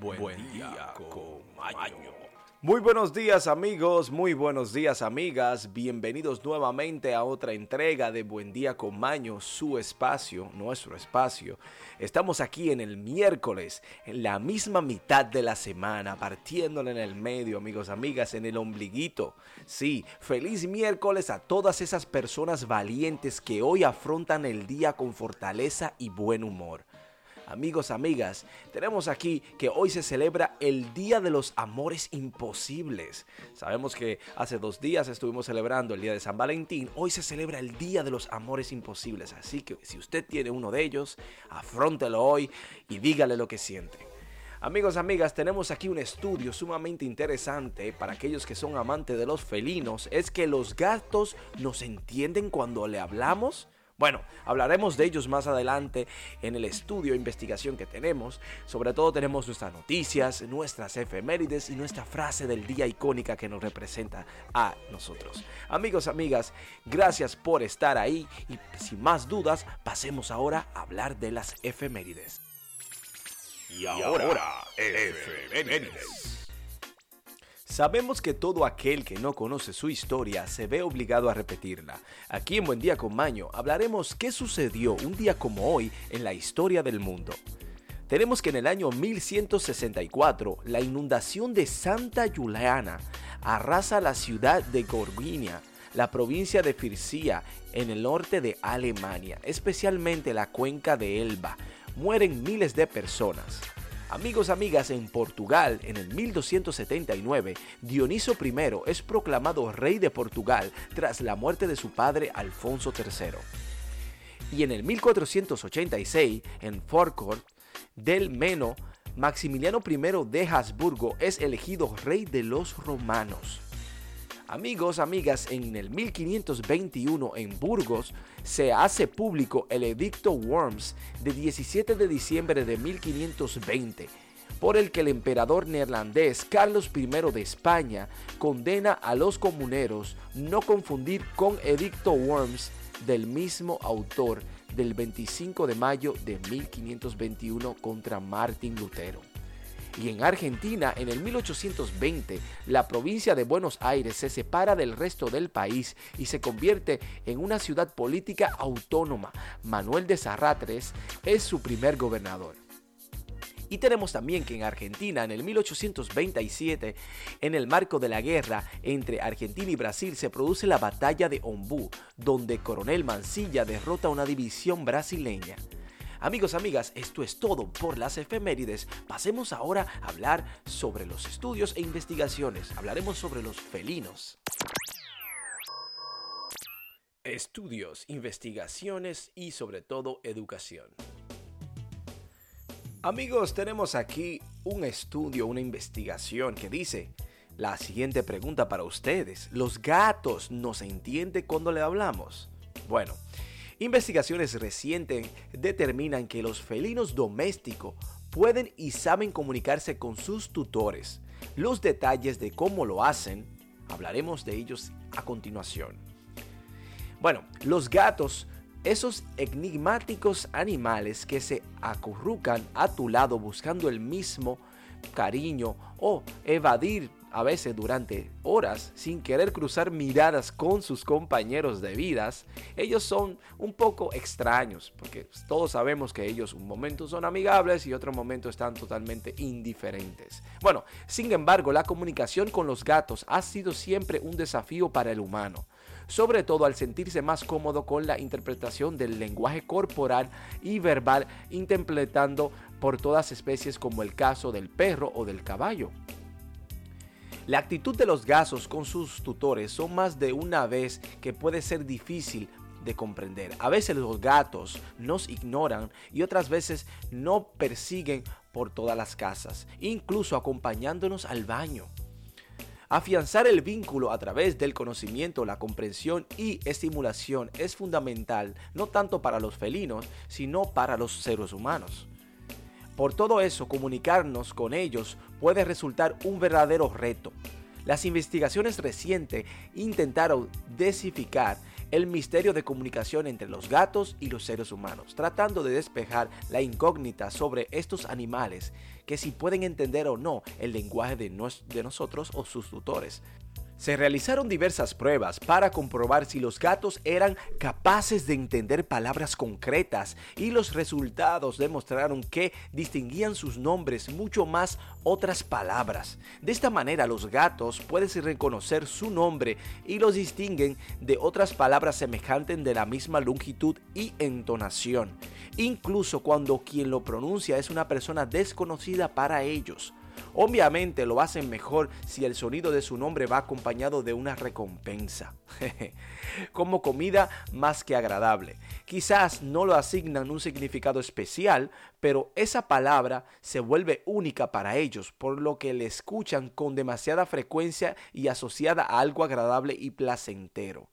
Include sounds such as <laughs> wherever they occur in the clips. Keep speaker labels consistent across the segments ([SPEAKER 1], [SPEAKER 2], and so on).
[SPEAKER 1] Buen, día, Comaño. Muy buenos días amigos, muy buenos días amigas, bienvenidos nuevamente a otra entrega de Buen Día con Maño, su espacio, nuestro espacio. Estamos aquí en el miércoles, en la misma mitad de la semana, partiéndole en el medio amigos, amigas, en el ombliguito. Sí, feliz miércoles a todas esas personas valientes que hoy afrontan el día con fortaleza y buen humor. Amigos, amigas, tenemos aquí que hoy se celebra el Día de los Amores Imposibles. Sabemos que hace dos días estuvimos celebrando el Día de San Valentín. Hoy se celebra el Día de los Amores Imposibles. Así que si usted tiene uno de ellos, afrontelo hoy y dígale lo que siente. Amigos, amigas, tenemos aquí un estudio sumamente interesante para aquellos que son amantes de los felinos. Es que los gatos nos entienden cuando le hablamos. Bueno, hablaremos de ellos más adelante en el estudio e investigación que tenemos. Sobre todo tenemos nuestras noticias, nuestras efemérides y nuestra frase del día icónica que nos representa a nosotros. Amigos, amigas, gracias por estar ahí y sin más dudas, pasemos ahora a hablar de las efemérides.
[SPEAKER 2] Y ahora, efemérides.
[SPEAKER 1] Sabemos que todo aquel que no conoce su historia se ve obligado a repetirla. Aquí en Buen Día con Maño hablaremos qué sucedió un día como hoy en la historia del mundo. Tenemos que en el año 1164 la inundación de Santa Juliana arrasa la ciudad de Gorginia, la provincia de Fircia, en el norte de Alemania, especialmente la cuenca de Elba. Mueren miles de personas. Amigos, amigas, en Portugal, en el 1279, Dioniso I es proclamado rey de Portugal tras la muerte de su padre Alfonso III. Y en el 1486, en Forcourt del Meno, Maximiliano I de Habsburgo es elegido rey de los romanos. Amigos, amigas, en el 1521 en Burgos se hace público el edicto Worms de 17 de diciembre de 1520 por el que el emperador neerlandés Carlos I de España condena a los comuneros no confundir con Edicto Worms del mismo autor del 25 de mayo de 1521 contra Martín Lutero. Y en Argentina, en el 1820, la provincia de Buenos Aires se separa del resto del país y se convierte en una ciudad política autónoma. Manuel de Sarratres es su primer gobernador. Y tenemos también que en Argentina, en el 1827, en el marco de la guerra entre Argentina y Brasil, se produce la batalla de Ombú, donde Coronel Mansilla derrota a una división brasileña. Amigos, amigas, esto es todo por las efemérides. Pasemos ahora a hablar sobre los estudios e investigaciones. Hablaremos sobre los felinos. Estudios, investigaciones y sobre todo educación. Amigos, tenemos aquí un estudio, una investigación que dice la siguiente pregunta para ustedes. ¿Los gatos nos entienden cuando le hablamos? Bueno, Investigaciones recientes determinan que los felinos domésticos pueden y saben comunicarse con sus tutores. Los detalles de cómo lo hacen, hablaremos de ellos a continuación. Bueno, los gatos, esos enigmáticos animales que se acurrucan a tu lado buscando el mismo cariño o evadir a veces durante horas sin querer cruzar miradas con sus compañeros de vidas, ellos son un poco extraños, porque todos sabemos que ellos un momento son amigables y otro momento están totalmente indiferentes. Bueno, sin embargo, la comunicación con los gatos ha sido siempre un desafío para el humano sobre todo al sentirse más cómodo con la interpretación del lenguaje corporal y verbal interpretando por todas especies como el caso del perro o del caballo. La actitud de los gatos con sus tutores son más de una vez que puede ser difícil de comprender. A veces los gatos nos ignoran y otras veces no persiguen por todas las casas, incluso acompañándonos al baño. Afianzar el vínculo a través del conocimiento, la comprensión y estimulación es fundamental no tanto para los felinos, sino para los seres humanos. Por todo eso, comunicarnos con ellos puede resultar un verdadero reto. Las investigaciones recientes intentaron desificar el misterio de comunicación entre los gatos y los seres humanos, tratando de despejar la incógnita sobre estos animales, que si pueden entender o no el lenguaje de, de nosotros o sus tutores. Se realizaron diversas pruebas para comprobar si los gatos eran capaces de entender palabras concretas y los resultados demostraron que distinguían sus nombres mucho más otras palabras. De esta manera los gatos pueden reconocer su nombre y los distinguen de otras palabras semejantes de la misma longitud y entonación, incluso cuando quien lo pronuncia es una persona desconocida para ellos. Obviamente lo hacen mejor si el sonido de su nombre va acompañado de una recompensa. <laughs> Como comida más que agradable. Quizás no lo asignan un significado especial, pero esa palabra se vuelve única para ellos, por lo que le escuchan con demasiada frecuencia y asociada a algo agradable y placentero.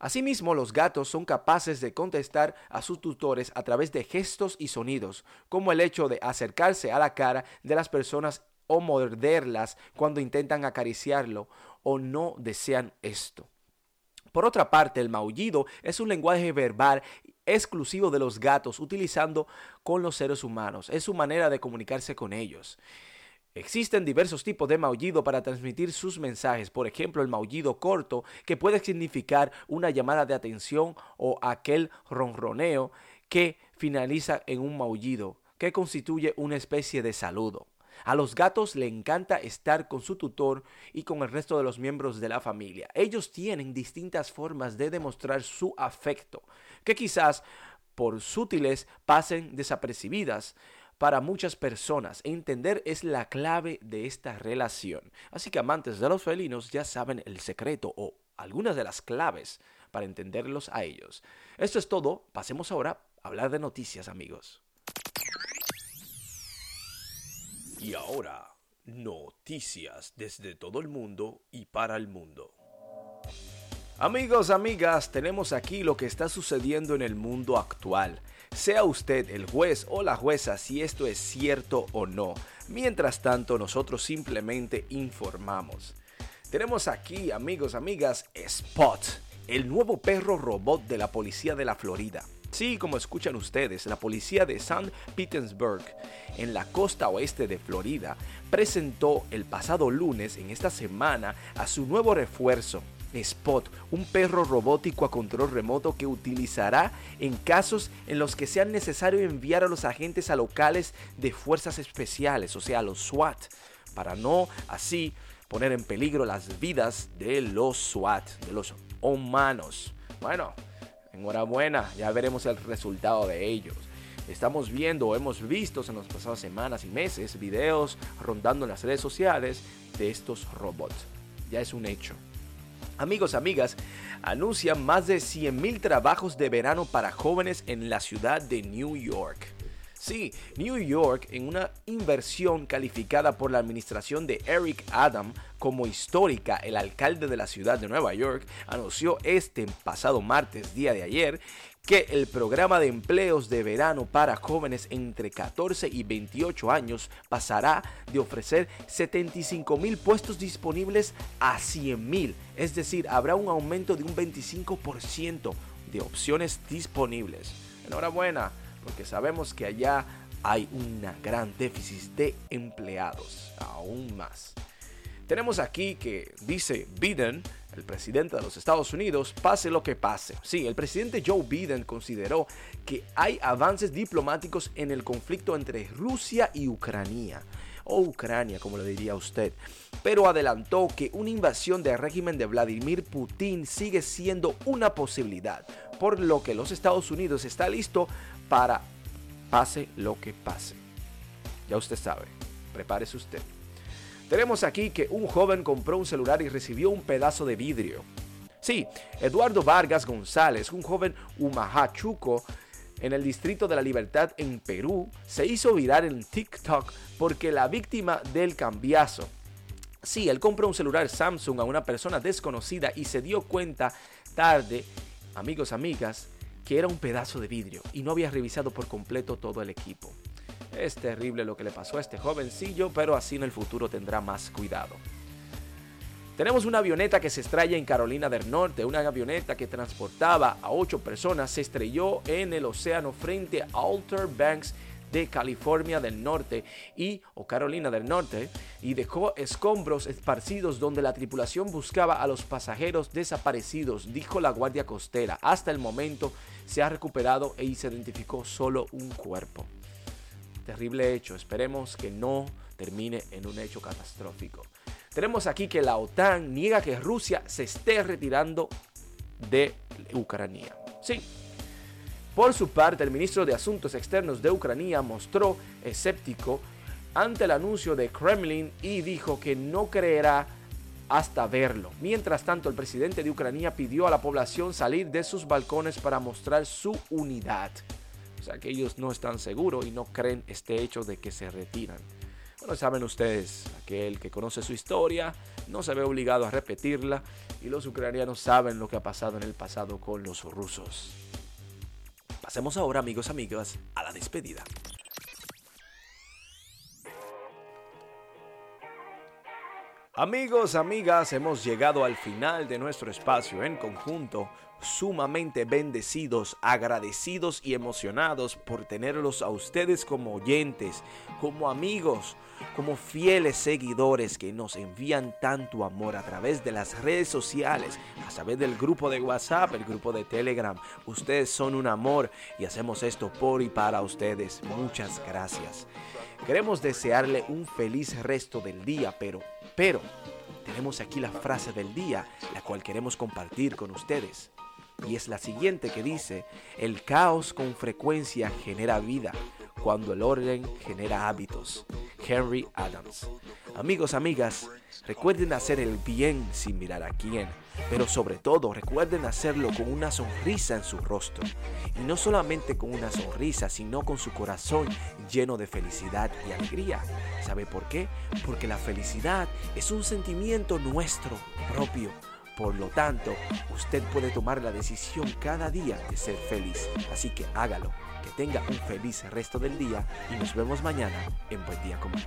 [SPEAKER 1] Asimismo, los gatos son capaces de contestar a sus tutores a través de gestos y sonidos, como el hecho de acercarse a la cara de las personas o morderlas cuando intentan acariciarlo o no desean esto. Por otra parte, el maullido es un lenguaje verbal exclusivo de los gatos utilizando con los seres humanos. Es su manera de comunicarse con ellos. Existen diversos tipos de maullido para transmitir sus mensajes, por ejemplo el maullido corto, que puede significar una llamada de atención o aquel ronroneo que finaliza en un maullido, que constituye una especie de saludo. A los gatos le encanta estar con su tutor y con el resto de los miembros de la familia. Ellos tienen distintas formas de demostrar su afecto, que quizás por sutiles pasen desapercibidas, para muchas personas. Entender es la clave de esta relación. Así que amantes de los felinos ya saben el secreto o algunas de las claves para entenderlos a ellos. Esto es todo. Pasemos ahora a hablar de noticias, amigos.
[SPEAKER 2] Y ahora, noticias desde todo el mundo y para el mundo.
[SPEAKER 1] Amigos, amigas, tenemos aquí lo que está sucediendo en el mundo actual. Sea usted el juez o la jueza si esto es cierto o no. Mientras tanto, nosotros simplemente informamos. Tenemos aquí, amigos, amigas, Spot, el nuevo perro robot de la policía de la Florida. Sí, como escuchan ustedes, la policía de St. Petersburg, en la costa oeste de Florida, presentó el pasado lunes en esta semana a su nuevo refuerzo, Spot, un perro robótico a control remoto que utilizará en casos en los que sea necesario enviar a los agentes a locales de fuerzas especiales, o sea, los SWAT, para no así poner en peligro las vidas de los SWAT, de los humanos. Bueno, enhorabuena, ya veremos el resultado de ellos. Estamos viendo o hemos visto en las pasadas semanas y meses videos rondando en las redes sociales de estos robots. Ya es un hecho. Amigos, amigas, anuncian más de 100.000 trabajos de verano para jóvenes en la ciudad de New York. Sí, New York, en una inversión calificada por la administración de Eric Adam como histórica, el alcalde de la ciudad de Nueva York anunció este pasado martes, día de ayer, que el programa de empleos de verano para jóvenes entre 14 y 28 años pasará de ofrecer 75 mil puestos disponibles a 100 mil, es decir, habrá un aumento de un 25% de opciones disponibles. Enhorabuena, porque sabemos que allá hay una gran déficit de empleados, aún más. Tenemos aquí que dice Biden, el presidente de los Estados Unidos, pase lo que pase. Sí, el presidente Joe Biden consideró que hay avances diplomáticos en el conflicto entre Rusia y Ucrania, o Ucrania como le diría usted, pero adelantó que una invasión del régimen de Vladimir Putin sigue siendo una posibilidad, por lo que los Estados Unidos está listo para pase lo que pase. Ya usted sabe, prepárese usted. Tenemos aquí que un joven compró un celular y recibió un pedazo de vidrio. Sí, Eduardo Vargas González, un joven humahachuco en el Distrito de la Libertad en Perú, se hizo viral en TikTok porque la víctima del cambiazo. Sí, él compró un celular Samsung a una persona desconocida y se dio cuenta tarde, amigos, amigas, que era un pedazo de vidrio y no había revisado por completo todo el equipo. Es terrible lo que le pasó a este jovencillo, pero así en el futuro tendrá más cuidado. Tenemos una avioneta que se estrella en Carolina del Norte. Una avioneta que transportaba a ocho personas se estrelló en el océano frente a Alter Banks de California del Norte y o Carolina del Norte y dejó escombros esparcidos donde la tripulación buscaba a los pasajeros desaparecidos, dijo la Guardia Costera. Hasta el momento se ha recuperado y se identificó solo un cuerpo. Terrible hecho, esperemos que no termine en un hecho catastrófico. Tenemos aquí que la OTAN niega que Rusia se esté retirando de Ucrania. Sí. Por su parte, el ministro de Asuntos Externos de Ucrania mostró escéptico ante el anuncio de Kremlin y dijo que no creerá hasta verlo. Mientras tanto, el presidente de Ucrania pidió a la población salir de sus balcones para mostrar su unidad. O sea que ellos no están seguros y no creen este hecho de que se retiran. Bueno, saben ustedes, aquel que conoce su historia no se ve obligado a repetirla y los ucranianos saben lo que ha pasado en el pasado con los rusos. Pasemos ahora, amigos, amigas, a la despedida. Amigos, amigas, hemos llegado al final de nuestro espacio en conjunto sumamente bendecidos, agradecidos y emocionados por tenerlos a ustedes como oyentes, como amigos, como fieles seguidores que nos envían tanto amor a través de las redes sociales, a través del grupo de WhatsApp, el grupo de Telegram. Ustedes son un amor y hacemos esto por y para ustedes. Muchas gracias. Queremos desearle un feliz resto del día, pero, pero, tenemos aquí la frase del día, la cual queremos compartir con ustedes y es la siguiente que dice, el caos con frecuencia genera vida cuando el orden genera hábitos. Henry Adams. Amigos, amigas, recuerden hacer el bien sin mirar a quién, pero sobre todo recuerden hacerlo con una sonrisa en su rostro. Y no solamente con una sonrisa, sino con su corazón lleno de felicidad y alegría. ¿Sabe por qué? Porque la felicidad es un sentimiento nuestro propio por lo tanto, usted puede tomar la decisión cada día de ser feliz. Así que hágalo. Que tenga un feliz resto del día y nos vemos mañana en Buen Día Común.